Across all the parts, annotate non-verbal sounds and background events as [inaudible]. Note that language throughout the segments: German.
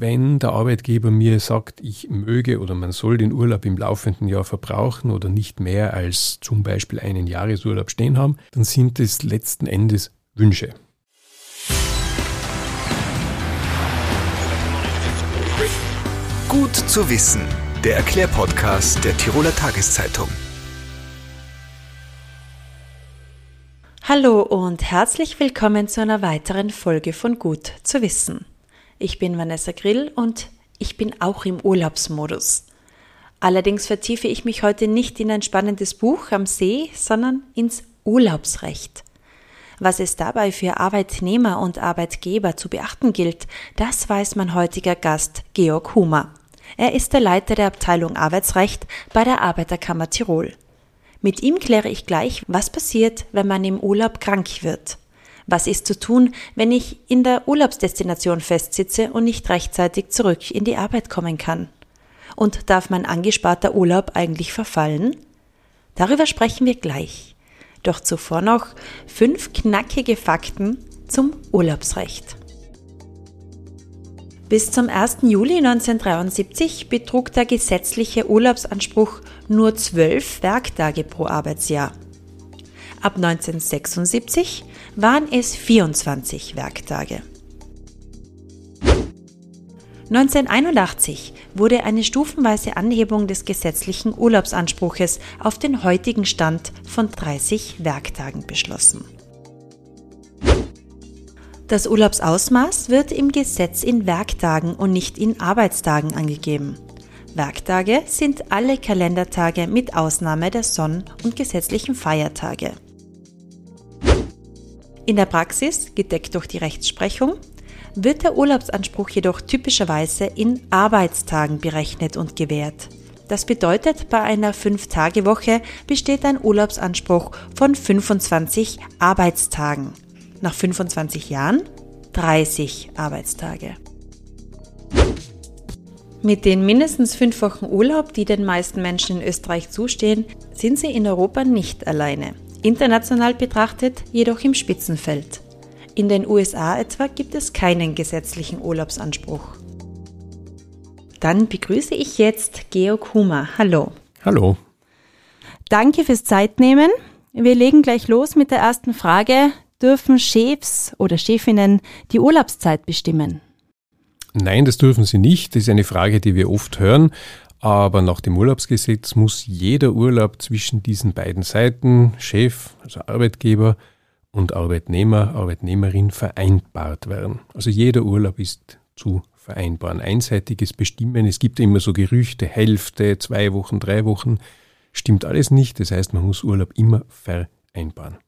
wenn der Arbeitgeber mir sagt, ich möge oder man soll den Urlaub im laufenden Jahr verbrauchen oder nicht mehr als zum Beispiel einen Jahresurlaub stehen haben, dann sind es letzten Endes Wünsche. Gut zu wissen, der Erklärpodcast der Tiroler Tageszeitung. Hallo und herzlich willkommen zu einer weiteren Folge von Gut zu wissen. Ich bin Vanessa Grill und ich bin auch im Urlaubsmodus. Allerdings vertiefe ich mich heute nicht in ein spannendes Buch am See, sondern ins Urlaubsrecht. Was es dabei für Arbeitnehmer und Arbeitgeber zu beachten gilt, das weiß mein heutiger Gast Georg Humer. Er ist der Leiter der Abteilung Arbeitsrecht bei der Arbeiterkammer Tirol. Mit ihm kläre ich gleich, was passiert, wenn man im Urlaub krank wird. Was ist zu tun, wenn ich in der Urlaubsdestination festsitze und nicht rechtzeitig zurück in die Arbeit kommen kann? Und darf mein angesparter Urlaub eigentlich verfallen? Darüber sprechen wir gleich. Doch zuvor noch fünf knackige Fakten zum Urlaubsrecht. Bis zum 1. Juli 1973 betrug der gesetzliche Urlaubsanspruch nur zwölf Werktage pro Arbeitsjahr. Ab 1976 waren es 24 Werktage. 1981 wurde eine stufenweise Anhebung des gesetzlichen Urlaubsanspruches auf den heutigen Stand von 30 Werktagen beschlossen. Das Urlaubsausmaß wird im Gesetz in Werktagen und nicht in Arbeitstagen angegeben. Werktage sind alle Kalendertage mit Ausnahme der Sonn- und gesetzlichen Feiertage. In der Praxis, gedeckt durch die Rechtsprechung, wird der Urlaubsanspruch jedoch typischerweise in Arbeitstagen berechnet und gewährt. Das bedeutet, bei einer 5-Tage-Woche besteht ein Urlaubsanspruch von 25 Arbeitstagen. Nach 25 Jahren 30 Arbeitstage. Mit den mindestens fünf Wochen Urlaub, die den meisten Menschen in Österreich zustehen, sind sie in Europa nicht alleine international betrachtet jedoch im Spitzenfeld. In den USA etwa gibt es keinen gesetzlichen Urlaubsanspruch. Dann begrüße ich jetzt Georg Humer. Hallo. Hallo. Danke fürs Zeitnehmen. Wir legen gleich los mit der ersten Frage. Dürfen Chefs oder Chefinnen die Urlaubszeit bestimmen? Nein, das dürfen sie nicht. Das ist eine Frage, die wir oft hören. Aber nach dem Urlaubsgesetz muss jeder Urlaub zwischen diesen beiden Seiten, Chef, also Arbeitgeber und Arbeitnehmer, Arbeitnehmerin, vereinbart werden. Also jeder Urlaub ist zu vereinbaren. Einseitiges Bestimmen, es gibt immer so Gerüchte, Hälfte, zwei Wochen, drei Wochen, stimmt alles nicht. Das heißt, man muss Urlaub immer vereinbaren.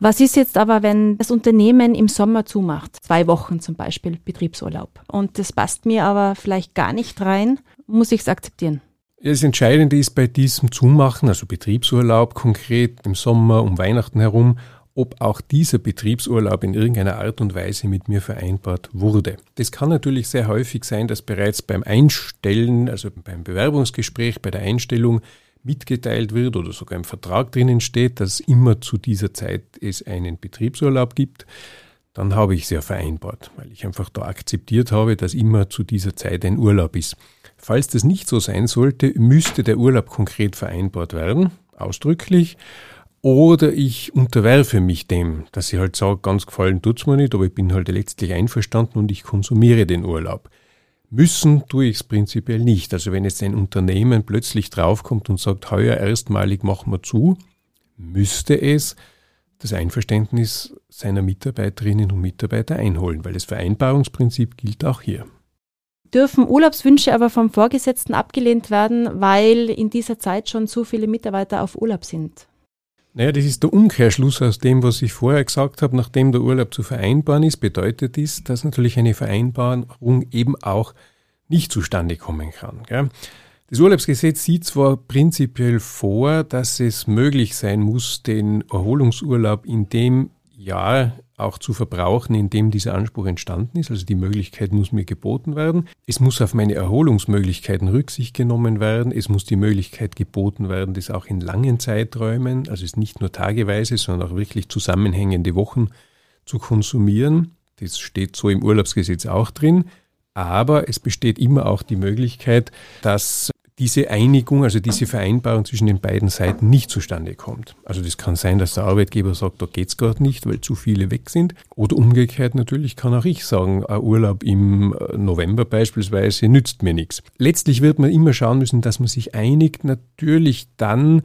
Was ist jetzt aber, wenn das Unternehmen im Sommer zumacht? Zwei Wochen zum Beispiel Betriebsurlaub. Und das passt mir aber vielleicht gar nicht rein muss ich es akzeptieren. Das Entscheidende ist bei diesem Zumachen, also Betriebsurlaub konkret im Sommer um Weihnachten herum, ob auch dieser Betriebsurlaub in irgendeiner Art und Weise mit mir vereinbart wurde. Das kann natürlich sehr häufig sein, dass bereits beim Einstellen, also beim Bewerbungsgespräch, bei der Einstellung mitgeteilt wird oder sogar im Vertrag drinnen steht, dass immer zu dieser Zeit es einen Betriebsurlaub gibt. Dann habe ich es ja vereinbart, weil ich einfach da akzeptiert habe, dass immer zu dieser Zeit ein Urlaub ist. Falls das nicht so sein sollte, müsste der Urlaub konkret vereinbart werden, ausdrücklich, oder ich unterwerfe mich dem, dass ich halt sage, ganz gefallen tut's mir nicht, aber ich bin halt letztlich einverstanden und ich konsumiere den Urlaub. Müssen tue ich es prinzipiell nicht. Also wenn jetzt ein Unternehmen plötzlich draufkommt und sagt, heuer erstmalig machen wir zu, müsste es das Einverständnis seiner Mitarbeiterinnen und Mitarbeiter einholen, weil das Vereinbarungsprinzip gilt auch hier dürfen Urlaubswünsche aber vom Vorgesetzten abgelehnt werden, weil in dieser Zeit schon zu viele Mitarbeiter auf Urlaub sind. Naja, das ist der Umkehrschluss aus dem, was ich vorher gesagt habe. Nachdem der Urlaub zu vereinbaren ist, bedeutet dies, dass natürlich eine Vereinbarung eben auch nicht zustande kommen kann. Gell? Das Urlaubsgesetz sieht zwar prinzipiell vor, dass es möglich sein muss, den Erholungsurlaub in dem Jahr auch zu verbrauchen, in dem dieser Anspruch entstanden ist. Also die Möglichkeit muss mir geboten werden. Es muss auf meine Erholungsmöglichkeiten Rücksicht genommen werden. Es muss die Möglichkeit geboten werden, das auch in langen Zeiträumen, also es nicht nur tageweise, sondern auch wirklich zusammenhängende Wochen zu konsumieren. Das steht so im Urlaubsgesetz auch drin. Aber es besteht immer auch die Möglichkeit, dass diese Einigung, also diese Vereinbarung zwischen den beiden Seiten nicht zustande kommt. Also das kann sein, dass der Arbeitgeber sagt, da geht's gerade nicht, weil zu viele weg sind. Oder umgekehrt natürlich kann auch ich sagen, ein Urlaub im November beispielsweise nützt mir nichts. Letztlich wird man immer schauen müssen, dass man sich einigt, natürlich dann,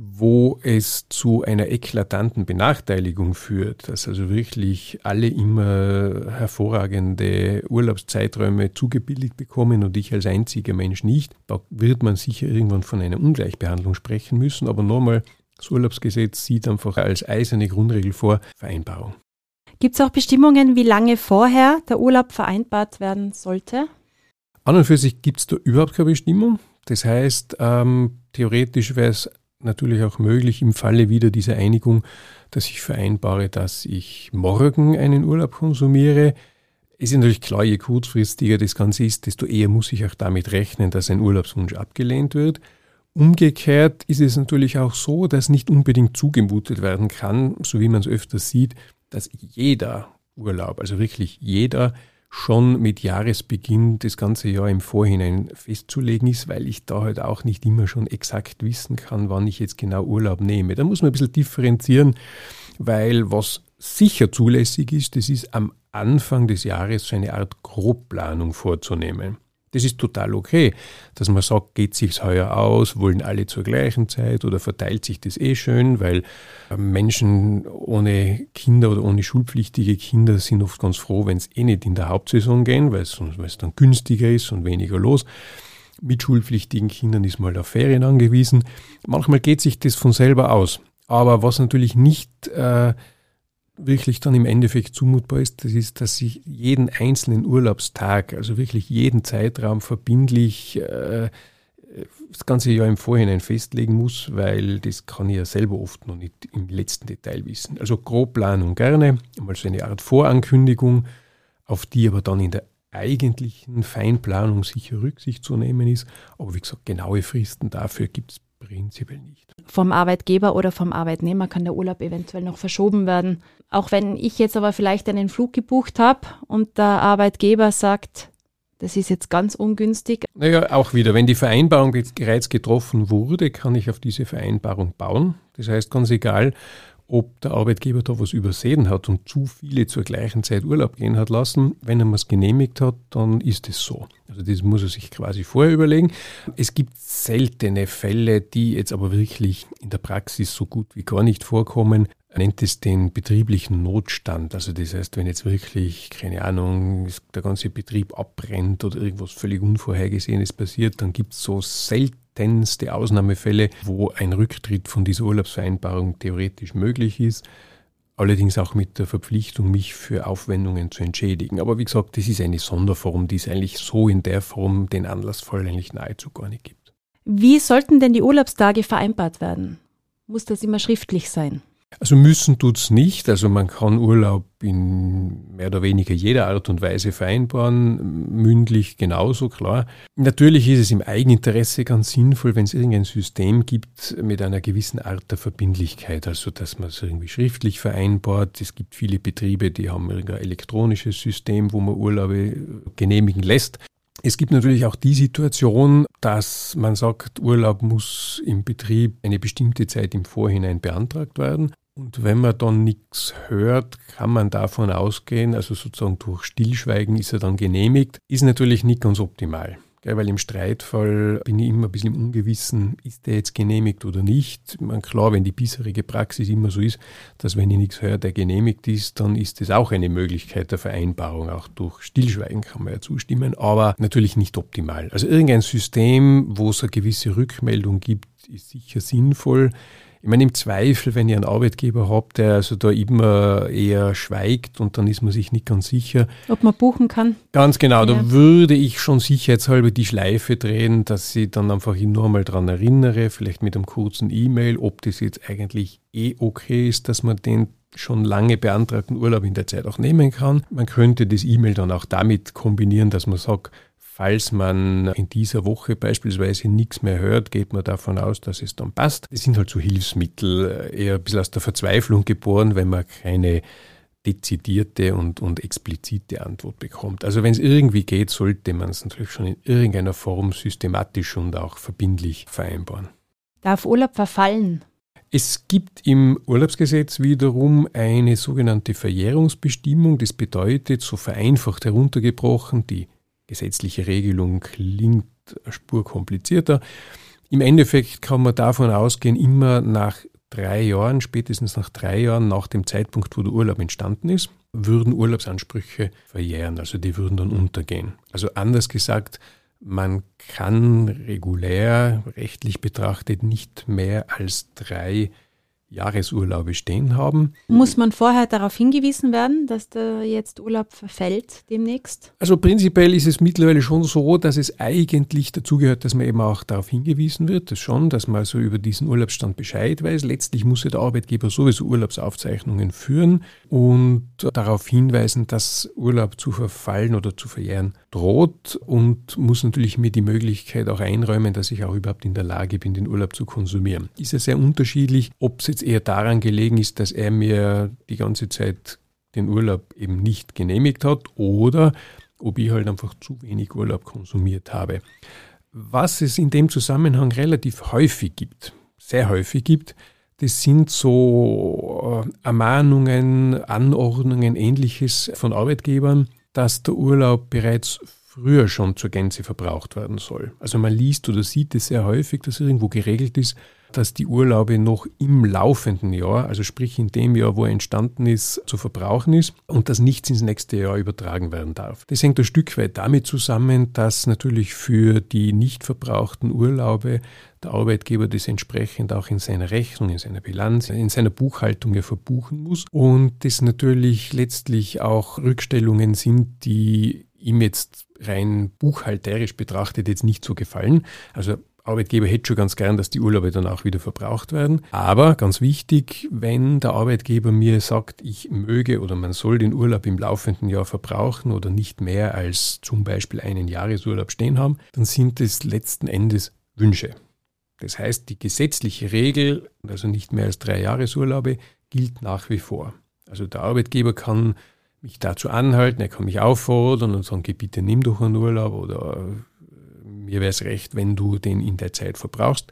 wo es zu einer eklatanten Benachteiligung führt, dass also wirklich alle immer hervorragende Urlaubszeiträume zugebilligt bekommen und ich als einziger Mensch nicht, da wird man sicher irgendwann von einer Ungleichbehandlung sprechen müssen. Aber nochmal, das Urlaubsgesetz sieht einfach als eiserne Grundregel vor Vereinbarung. Gibt es auch Bestimmungen, wie lange vorher der Urlaub vereinbart werden sollte? An und für sich gibt es da überhaupt keine Bestimmung. Das heißt, ähm, theoretisch wäre es natürlich auch möglich im Falle wieder dieser Einigung, dass ich vereinbare, dass ich morgen einen Urlaub konsumiere. Es ist natürlich klar, je kurzfristiger das Ganze ist, desto eher muss ich auch damit rechnen, dass ein Urlaubswunsch abgelehnt wird. Umgekehrt ist es natürlich auch so, dass nicht unbedingt zugemutet werden kann, so wie man es öfter sieht, dass jeder Urlaub, also wirklich jeder, schon mit Jahresbeginn das ganze Jahr im Vorhinein festzulegen ist, weil ich da halt auch nicht immer schon exakt wissen kann, wann ich jetzt genau Urlaub nehme. Da muss man ein bisschen differenzieren, weil was sicher zulässig ist, das ist am Anfang des Jahres so eine Art Grobplanung vorzunehmen. Das ist total okay, dass man sagt, geht sich's heuer aus, wollen alle zur gleichen Zeit oder verteilt sich das eh schön, weil äh, Menschen ohne Kinder oder ohne schulpflichtige Kinder sind oft ganz froh, wenn es eh nicht in der Hauptsaison gehen, weil es, dann günstiger ist und weniger los. Mit schulpflichtigen Kindern ist mal auf Ferien angewiesen. Manchmal geht sich das von selber aus. Aber was natürlich nicht äh, wirklich dann im Endeffekt zumutbar ist, das ist, dass ich jeden einzelnen Urlaubstag, also wirklich jeden Zeitraum verbindlich äh, das ganze Jahr im Vorhinein festlegen muss, weil das kann ich ja selber oft noch nicht im letzten Detail wissen. Also Grobplanung gerne, mal so eine Art Vorankündigung, auf die aber dann in der eigentlichen Feinplanung sicher Rücksicht zu nehmen ist. Aber wie gesagt, genaue Fristen dafür gibt es prinzipiell nicht. Vom Arbeitgeber oder vom Arbeitnehmer kann der Urlaub eventuell noch verschoben werden. Auch wenn ich jetzt aber vielleicht einen Flug gebucht habe und der Arbeitgeber sagt, das ist jetzt ganz ungünstig. Naja, auch wieder, wenn die Vereinbarung bereits getroffen wurde, kann ich auf diese Vereinbarung bauen. Das heißt, ganz egal, ob der Arbeitgeber da was übersehen hat und zu viele zur gleichen Zeit Urlaub gehen hat lassen. Wenn er was genehmigt hat, dann ist es so. Also das muss er sich quasi vorher überlegen. Es gibt seltene Fälle, die jetzt aber wirklich in der Praxis so gut wie gar nicht vorkommen. Nennt es den betrieblichen Notstand. Also das heißt, wenn jetzt wirklich, keine Ahnung, der ganze Betrieb abbrennt oder irgendwas völlig Unvorhergesehenes passiert, dann gibt es so selten seltenste Ausnahmefälle, wo ein Rücktritt von dieser Urlaubsvereinbarung theoretisch möglich ist. Allerdings auch mit der Verpflichtung, mich für Aufwendungen zu entschädigen. Aber wie gesagt, das ist eine Sonderform, die es eigentlich so in der Form den Anlassfall eigentlich nahezu gar nicht gibt. Wie sollten denn die Urlaubstage vereinbart werden? Muss das immer schriftlich sein? Also müssen tut's nicht. Also man kann Urlaub in mehr oder weniger jeder Art und Weise vereinbaren, mündlich genauso, klar. Natürlich ist es im Eigeninteresse ganz sinnvoll, wenn es irgendein System gibt mit einer gewissen Art der Verbindlichkeit, also dass man es irgendwie schriftlich vereinbart. Es gibt viele Betriebe, die haben ein elektronisches System, wo man Urlaube genehmigen lässt. Es gibt natürlich auch die Situation, dass man sagt, Urlaub muss im Betrieb eine bestimmte Zeit im Vorhinein beantragt werden. Und wenn man dann nichts hört, kann man davon ausgehen, also sozusagen durch Stillschweigen ist er dann genehmigt, ist natürlich nicht ganz optimal. Weil im Streitfall bin ich immer ein bisschen im Ungewissen, ist der jetzt genehmigt oder nicht. Man, klar, wenn die bisherige Praxis immer so ist, dass wenn ich nichts höre, der genehmigt ist, dann ist das auch eine Möglichkeit der Vereinbarung. Auch durch Stillschweigen kann man ja zustimmen, aber natürlich nicht optimal. Also irgendein System, wo es eine gewisse Rückmeldung gibt, ist sicher sinnvoll. Ich meine, im Zweifel, wenn ihr einen Arbeitgeber habt, der also da immer eher schweigt und dann ist man sich nicht ganz sicher. Ob man buchen kann. Ganz genau, ja. da würde ich schon sicherheitshalber die Schleife drehen, dass ich dann einfach ihn nur einmal daran erinnere, vielleicht mit einem kurzen E-Mail, ob das jetzt eigentlich eh okay ist, dass man den schon lange beantragten Urlaub in der Zeit auch nehmen kann. Man könnte das E-Mail dann auch damit kombinieren, dass man sagt, Falls man in dieser Woche beispielsweise nichts mehr hört, geht man davon aus, dass es dann passt. Es sind halt so Hilfsmittel, eher ein bisschen aus der Verzweiflung geboren, wenn man keine dezidierte und, und explizite Antwort bekommt. Also wenn es irgendwie geht, sollte man es natürlich schon in irgendeiner Form systematisch und auch verbindlich vereinbaren. Darf Urlaub verfallen? Es gibt im Urlaubsgesetz wiederum eine sogenannte Verjährungsbestimmung. Das bedeutet, so vereinfacht heruntergebrochen, die gesetzliche Regelung klingt eine Spur komplizierter. Im Endeffekt kann man davon ausgehen, immer nach drei Jahren, spätestens nach drei Jahren nach dem Zeitpunkt, wo der Urlaub entstanden ist, würden Urlaubsansprüche verjähren, also die würden dann untergehen. Also anders gesagt, man kann regulär rechtlich betrachtet nicht mehr als drei Jahresurlaube stehen haben. Muss man vorher darauf hingewiesen werden, dass da jetzt Urlaub verfällt demnächst? Also prinzipiell ist es mittlerweile schon so, dass es eigentlich dazugehört, dass man eben auch darauf hingewiesen wird, das schon, dass man also über diesen Urlaubsstand Bescheid weiß. Letztlich muss ja der Arbeitgeber sowieso Urlaubsaufzeichnungen führen und darauf hinweisen, dass Urlaub zu verfallen oder zu verjähren droht und muss natürlich mir die Möglichkeit auch einräumen, dass ich auch überhaupt in der Lage bin, den Urlaub zu konsumieren. Ist ja sehr unterschiedlich, ob es jetzt eher daran gelegen ist, dass er mir die ganze Zeit den Urlaub eben nicht genehmigt hat oder ob ich halt einfach zu wenig Urlaub konsumiert habe. Was es in dem Zusammenhang relativ häufig gibt, sehr häufig gibt, das sind so äh, Ermahnungen, Anordnungen, ähnliches von Arbeitgebern, dass der Urlaub bereits früher schon zur Gänze verbraucht werden soll. Also man liest oder sieht es sehr häufig, dass irgendwo geregelt ist, dass die Urlaube noch im laufenden Jahr, also sprich in dem Jahr, wo er entstanden ist, zu verbrauchen ist und dass nichts ins nächste Jahr übertragen werden darf. Das hängt ein Stück weit damit zusammen, dass natürlich für die nicht verbrauchten Urlaube der Arbeitgeber das entsprechend auch in seiner Rechnung, in seiner Bilanz, in seiner Buchhaltung ja verbuchen muss und das natürlich letztlich auch Rückstellungen sind, die ihm jetzt rein buchhalterisch betrachtet jetzt nicht so gefallen. Also Arbeitgeber hätte schon ganz gern, dass die Urlaube dann auch wieder verbraucht werden. Aber ganz wichtig, wenn der Arbeitgeber mir sagt, ich möge oder man soll den Urlaub im laufenden Jahr verbrauchen oder nicht mehr als zum Beispiel einen Jahresurlaub stehen haben, dann sind es letzten Endes Wünsche. Das heißt, die gesetzliche Regel, also nicht mehr als drei Jahresurlaube, gilt nach wie vor. Also der Arbeitgeber kann mich dazu anhalten, er kann mich auffordern und sagen, bitte nimm doch einen Urlaub oder mir wäre es recht, wenn du den in der Zeit verbrauchst.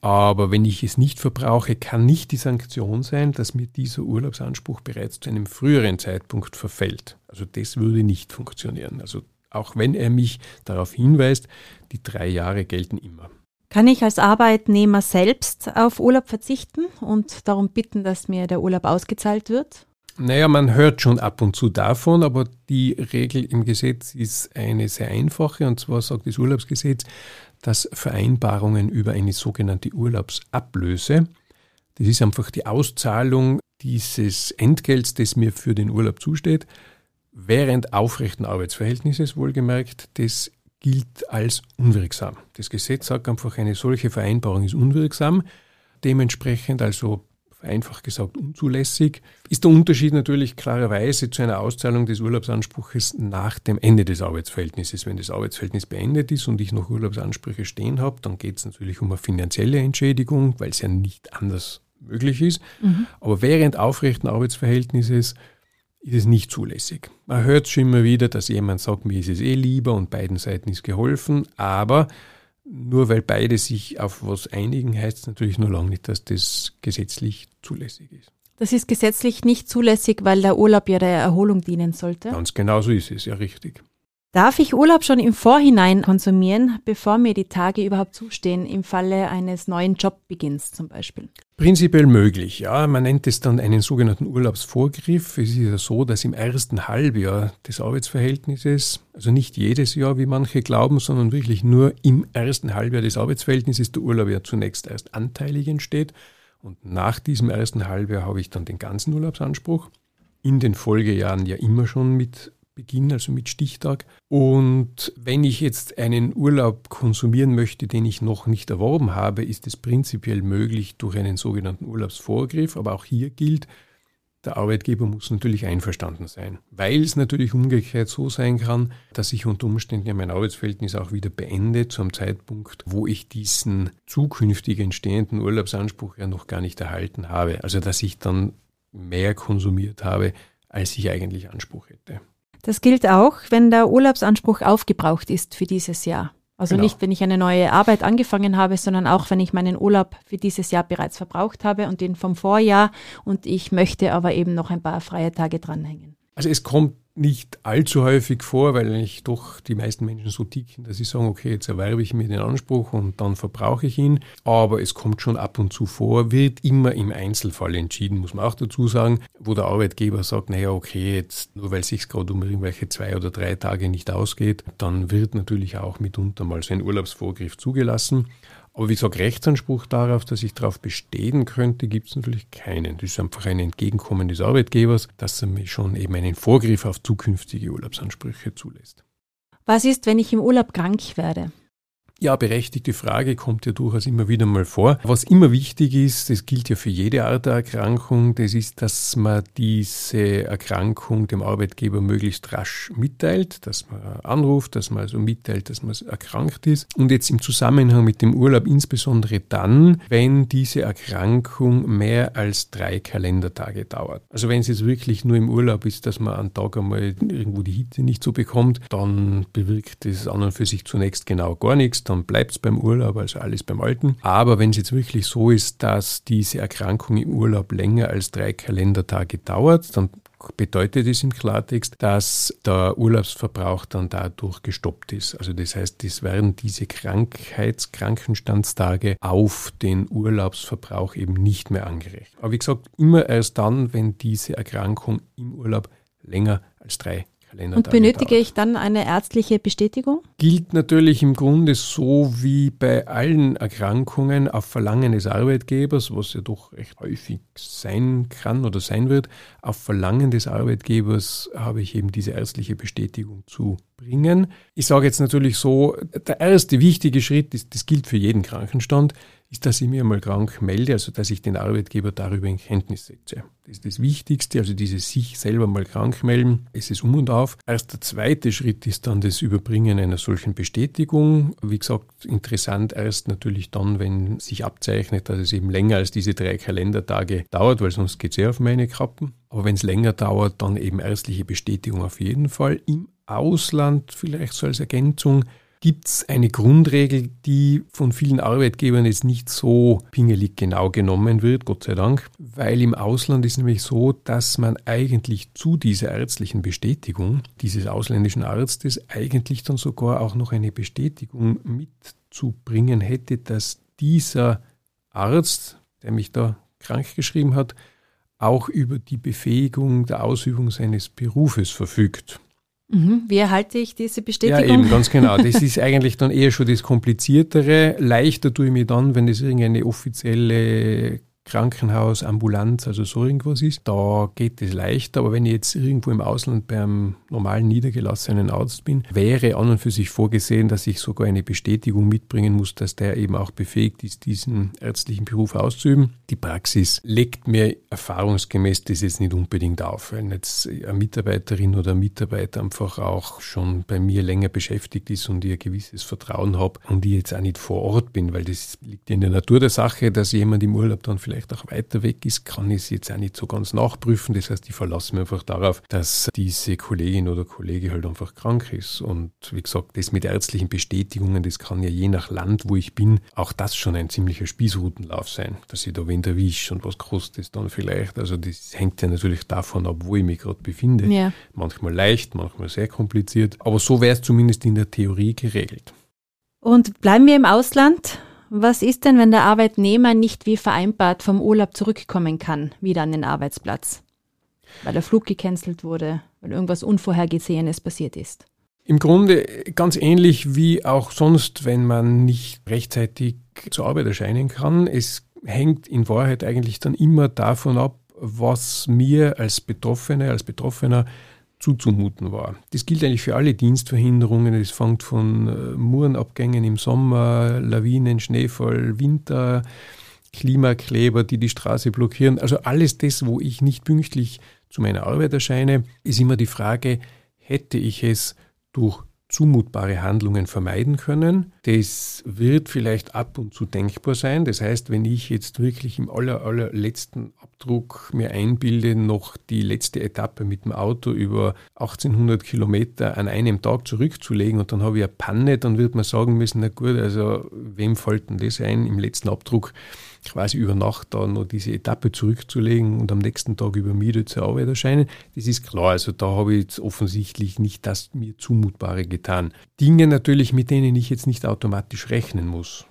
Aber wenn ich es nicht verbrauche, kann nicht die Sanktion sein, dass mir dieser Urlaubsanspruch bereits zu einem früheren Zeitpunkt verfällt. Also das würde nicht funktionieren. Also auch wenn er mich darauf hinweist, die drei Jahre gelten immer. Kann ich als Arbeitnehmer selbst auf Urlaub verzichten und darum bitten, dass mir der Urlaub ausgezahlt wird? Naja, man hört schon ab und zu davon, aber die Regel im Gesetz ist eine sehr einfache, und zwar sagt das Urlaubsgesetz, dass Vereinbarungen über eine sogenannte Urlaubsablöse, das ist einfach die Auszahlung dieses Entgelts, das mir für den Urlaub zusteht, während aufrechten Arbeitsverhältnisses wohlgemerkt, das gilt als unwirksam. Das Gesetz sagt einfach, eine solche Vereinbarung ist unwirksam. Dementsprechend also einfach gesagt unzulässig, ist der Unterschied natürlich klarerweise zu einer Auszahlung des Urlaubsanspruches nach dem Ende des Arbeitsverhältnisses. Wenn das Arbeitsverhältnis beendet ist und ich noch Urlaubsansprüche stehen habe, dann geht es natürlich um eine finanzielle Entschädigung, weil es ja nicht anders möglich ist. Mhm. Aber während aufrechten Arbeitsverhältnisses ist es nicht zulässig. Man hört schon immer wieder, dass jemand sagt, mir ist es eh lieber und beiden Seiten ist geholfen, aber nur weil beide sich auf was einigen, heißt es natürlich nur lange nicht, dass das gesetzlich zulässig ist. Das ist gesetzlich nicht zulässig, weil der Urlaub ja der Erholung dienen sollte? Ganz genau so ist es, ja richtig. Darf ich Urlaub schon im Vorhinein konsumieren, bevor mir die Tage überhaupt zustehen, im Falle eines neuen Jobbeginns zum Beispiel? Prinzipiell möglich, ja. Man nennt es dann einen sogenannten Urlaubsvorgriff. Es ist ja so, dass im ersten Halbjahr des Arbeitsverhältnisses, also nicht jedes Jahr, wie manche glauben, sondern wirklich nur im ersten Halbjahr des Arbeitsverhältnisses der Urlaub ja zunächst erst anteilig entsteht. Und nach diesem ersten Halbjahr habe ich dann den ganzen Urlaubsanspruch. In den Folgejahren ja immer schon mit Beginn, also mit Stichtag. Und wenn ich jetzt einen Urlaub konsumieren möchte, den ich noch nicht erworben habe, ist es prinzipiell möglich durch einen sogenannten Urlaubsvorgriff. Aber auch hier gilt, der Arbeitgeber muss natürlich einverstanden sein, weil es natürlich umgekehrt so sein kann, dass ich unter Umständen ja mein Arbeitsverhältnis auch wieder beende zum Zeitpunkt, wo ich diesen zukünftig entstehenden Urlaubsanspruch ja noch gar nicht erhalten habe. Also dass ich dann mehr konsumiert habe, als ich eigentlich Anspruch hätte. Das gilt auch, wenn der Urlaubsanspruch aufgebraucht ist für dieses Jahr. Also genau. nicht, wenn ich eine neue Arbeit angefangen habe, sondern auch, wenn ich meinen Urlaub für dieses Jahr bereits verbraucht habe und den vom Vorjahr und ich möchte aber eben noch ein paar freie Tage dranhängen. Also es kommt nicht allzu häufig vor, weil eigentlich doch die meisten Menschen so ticken, dass sie sagen, okay, jetzt erwerbe ich mir den Anspruch und dann verbrauche ich ihn. Aber es kommt schon ab und zu vor, wird immer im Einzelfall entschieden, muss man auch dazu sagen, wo der Arbeitgeber sagt, naja, okay, jetzt nur weil es sich gerade um irgendwelche zwei oder drei Tage nicht ausgeht, dann wird natürlich auch mitunter mal so ein Urlaubsvorgriff zugelassen. Aber wie gesagt, Rechtsanspruch darauf, dass ich darauf bestehen könnte, gibt es natürlich keinen. Das ist einfach ein Entgegenkommen des Arbeitgebers, dass er mir schon eben einen Vorgriff auf zukünftige Urlaubsansprüche zulässt. Was ist, wenn ich im Urlaub krank werde? Ja, berechtigte Frage kommt ja durchaus immer wieder mal vor. Was immer wichtig ist, das gilt ja für jede Art der Erkrankung, das ist, dass man diese Erkrankung dem Arbeitgeber möglichst rasch mitteilt, dass man anruft, dass man also mitteilt, dass man erkrankt ist. Und jetzt im Zusammenhang mit dem Urlaub insbesondere dann, wenn diese Erkrankung mehr als drei Kalendertage dauert. Also wenn es jetzt wirklich nur im Urlaub ist, dass man einen Tag einmal irgendwo die Hitze nicht so bekommt, dann bewirkt das an und für sich zunächst genau gar nichts dann bleibt es beim Urlaub, also alles beim Alten. Aber wenn es jetzt wirklich so ist, dass diese Erkrankung im Urlaub länger als drei Kalendertage dauert, dann bedeutet es im Klartext, dass der Urlaubsverbrauch dann dadurch gestoppt ist. Also das heißt, es werden diese Krankheitskrankenstandstage auf den Urlaubsverbrauch eben nicht mehr angerechnet. Aber wie gesagt, immer erst dann, wenn diese Erkrankung im Urlaub länger als drei Kalender. Und benötige ich dann eine ärztliche Bestätigung? Gilt natürlich im Grunde so wie bei allen Erkrankungen auf Verlangen des Arbeitgebers, was ja doch recht häufig sein kann oder sein wird. Auf Verlangen des Arbeitgebers habe ich eben diese ärztliche Bestätigung zu bringen. Ich sage jetzt natürlich so, der erste wichtige Schritt, ist, das gilt für jeden Krankenstand, ist, dass ich mir mal krank melde, also dass ich den Arbeitgeber darüber in Kenntnis setze. Das ist das Wichtigste, also dieses sich selber mal krank melden, es ist um und auf. Erst der zweite Schritt ist dann das Überbringen einer solchen Bestätigung. Wie gesagt, interessant erst natürlich dann, wenn sich abzeichnet, dass es eben länger als diese drei Kalendertage dauert, weil sonst geht es sehr auf meine Kappen. Aber wenn es länger dauert, dann eben ärztliche Bestätigung auf jeden Fall. Im Ausland vielleicht so als Ergänzung gibt es eine Grundregel, die von vielen Arbeitgebern jetzt nicht so pingelig genau genommen wird, Gott sei Dank, weil im Ausland ist nämlich so, dass man eigentlich zu dieser ärztlichen Bestätigung dieses ausländischen Arztes eigentlich dann sogar auch noch eine Bestätigung mitzubringen hätte, dass dieser Arzt, der mich da krank geschrieben hat, auch über die Befähigung der Ausübung seines Berufes verfügt. Mhm. Wie erhalte ich diese Bestätigung? Ja, eben, ganz genau. Das [laughs] ist eigentlich dann eher schon das Kompliziertere. Leichter tue ich mir dann, wenn das irgendeine offizielle Krankenhaus, Ambulanz, also so irgendwas ist, da geht es leichter. Aber wenn ich jetzt irgendwo im Ausland beim normalen niedergelassenen Arzt bin, wäre an und für sich vorgesehen, dass ich sogar eine Bestätigung mitbringen muss, dass der eben auch befähigt ist, diesen ärztlichen Beruf auszuüben. Die Praxis legt mir erfahrungsgemäß das jetzt nicht unbedingt auf. Wenn jetzt eine Mitarbeiterin oder ein Mitarbeiter einfach auch schon bei mir länger beschäftigt ist und ein gewisses Vertrauen habe und ich jetzt auch nicht vor Ort bin, weil das liegt in der Natur der Sache, dass jemand im Urlaub dann vielleicht vielleicht auch weiter weg ist, kann ich es jetzt auch nicht so ganz nachprüfen. Das heißt, ich verlasse mich einfach darauf, dass diese Kollegin oder Kollege halt einfach krank ist. Und wie gesagt, das mit ärztlichen Bestätigungen, das kann ja je nach Land, wo ich bin, auch das schon ein ziemlicher Spießrutenlauf sein, dass ich da wen erwische und was kostet es dann vielleicht. Also das hängt ja natürlich davon ab, wo ich mich gerade befinde. Ja. Manchmal leicht, manchmal sehr kompliziert. Aber so wäre es zumindest in der Theorie geregelt. Und bleiben wir im Ausland. Was ist denn, wenn der Arbeitnehmer nicht wie vereinbart vom Urlaub zurückkommen kann, wieder an den Arbeitsplatz? Weil der Flug gecancelt wurde, weil irgendwas Unvorhergesehenes passiert ist. Im Grunde ganz ähnlich wie auch sonst, wenn man nicht rechtzeitig zur Arbeit erscheinen kann. Es hängt in Wahrheit eigentlich dann immer davon ab, was mir als Betroffene, als Betroffener zuzumuten war. Das gilt eigentlich für alle Dienstverhinderungen. Es fängt von äh, Murenabgängen im Sommer, Lawinen, Schneefall, Winter, Klimakleber, die die Straße blockieren. Also alles das, wo ich nicht pünktlich zu meiner Arbeit erscheine, ist immer die Frage, hätte ich es durch zumutbare Handlungen vermeiden können. Das wird vielleicht ab und zu denkbar sein. Das heißt, wenn ich jetzt wirklich im aller, allerletzten Abdruck mir einbilde, noch die letzte Etappe mit dem Auto über 1800 Kilometer an einem Tag zurückzulegen und dann habe ich eine Panne, dann wird man sagen müssen, na gut, also wem fällt denn das ein, im letzten Abdruck quasi über Nacht da noch diese Etappe zurückzulegen und am nächsten Tag über Miete zur Arbeit erscheinen. Das ist klar, also da habe ich jetzt offensichtlich nicht das mir Zumutbare getan. Dinge natürlich, mit denen ich jetzt nicht automatisch rechnen muss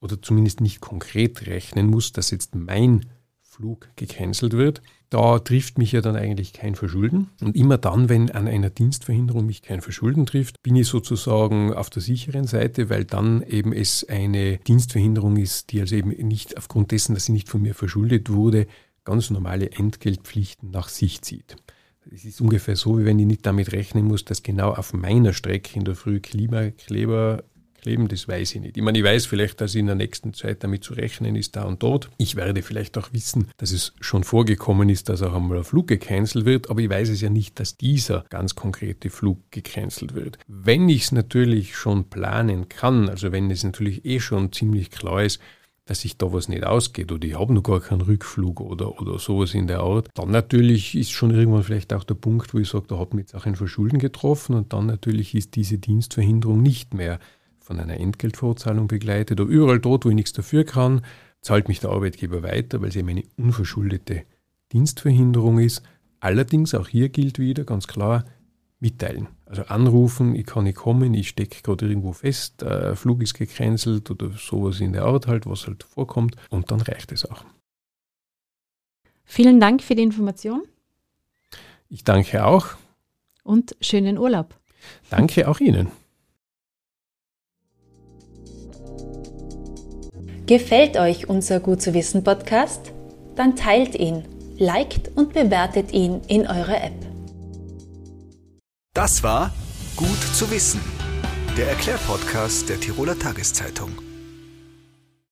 oder zumindest nicht konkret rechnen muss, dass jetzt mein Flug gecancelt wird, da trifft mich ja dann eigentlich kein Verschulden. Und immer dann, wenn an einer Dienstverhinderung mich kein Verschulden trifft, bin ich sozusagen auf der sicheren Seite, weil dann eben es eine Dienstverhinderung ist, die also eben nicht aufgrund dessen, dass sie nicht von mir verschuldet wurde, ganz normale Entgeltpflichten nach sich zieht. Es ist ungefähr so, wie wenn ich nicht damit rechnen muss, dass genau auf meiner Strecke in der Früh Klimakleber kleben, das weiß ich nicht. Ich meine, ich weiß vielleicht, dass in der nächsten Zeit damit zu rechnen ist, da und dort. Ich werde vielleicht auch wissen, dass es schon vorgekommen ist, dass auch einmal ein Flug gecancelt wird, aber ich weiß es ja nicht, dass dieser ganz konkrete Flug gecancelt wird. Wenn ich es natürlich schon planen kann, also wenn es natürlich eh schon ziemlich klar ist, dass sich da was nicht ausgeht oder ich habe noch gar keinen Rückflug oder, oder sowas in der Art, dann natürlich ist schon irgendwann vielleicht auch der Punkt, wo ich sage, da hat mich jetzt auch ein Verschulden getroffen und dann natürlich ist diese Dienstverhinderung nicht mehr von einer Entgeltvorzahlung begleitet. Oder überall dort, wo ich nichts dafür kann, zahlt mich der Arbeitgeber weiter, weil es eben eine unverschuldete Dienstverhinderung ist. Allerdings, auch hier gilt wieder ganz klar, mitteilen. Also anrufen, ich kann nicht kommen, ich stecke gerade irgendwo fest, äh, Flug ist gecancelt oder sowas in der Art halt, was halt vorkommt und dann reicht es auch. Vielen Dank für die Information. Ich danke auch. Und schönen Urlaub. Danke auch Ihnen. Gefällt euch unser Gut zu wissen Podcast? Dann teilt ihn, liked und bewertet ihn in eurer App. Das war Gut zu wissen, der Erklärpodcast der Tiroler Tageszeitung.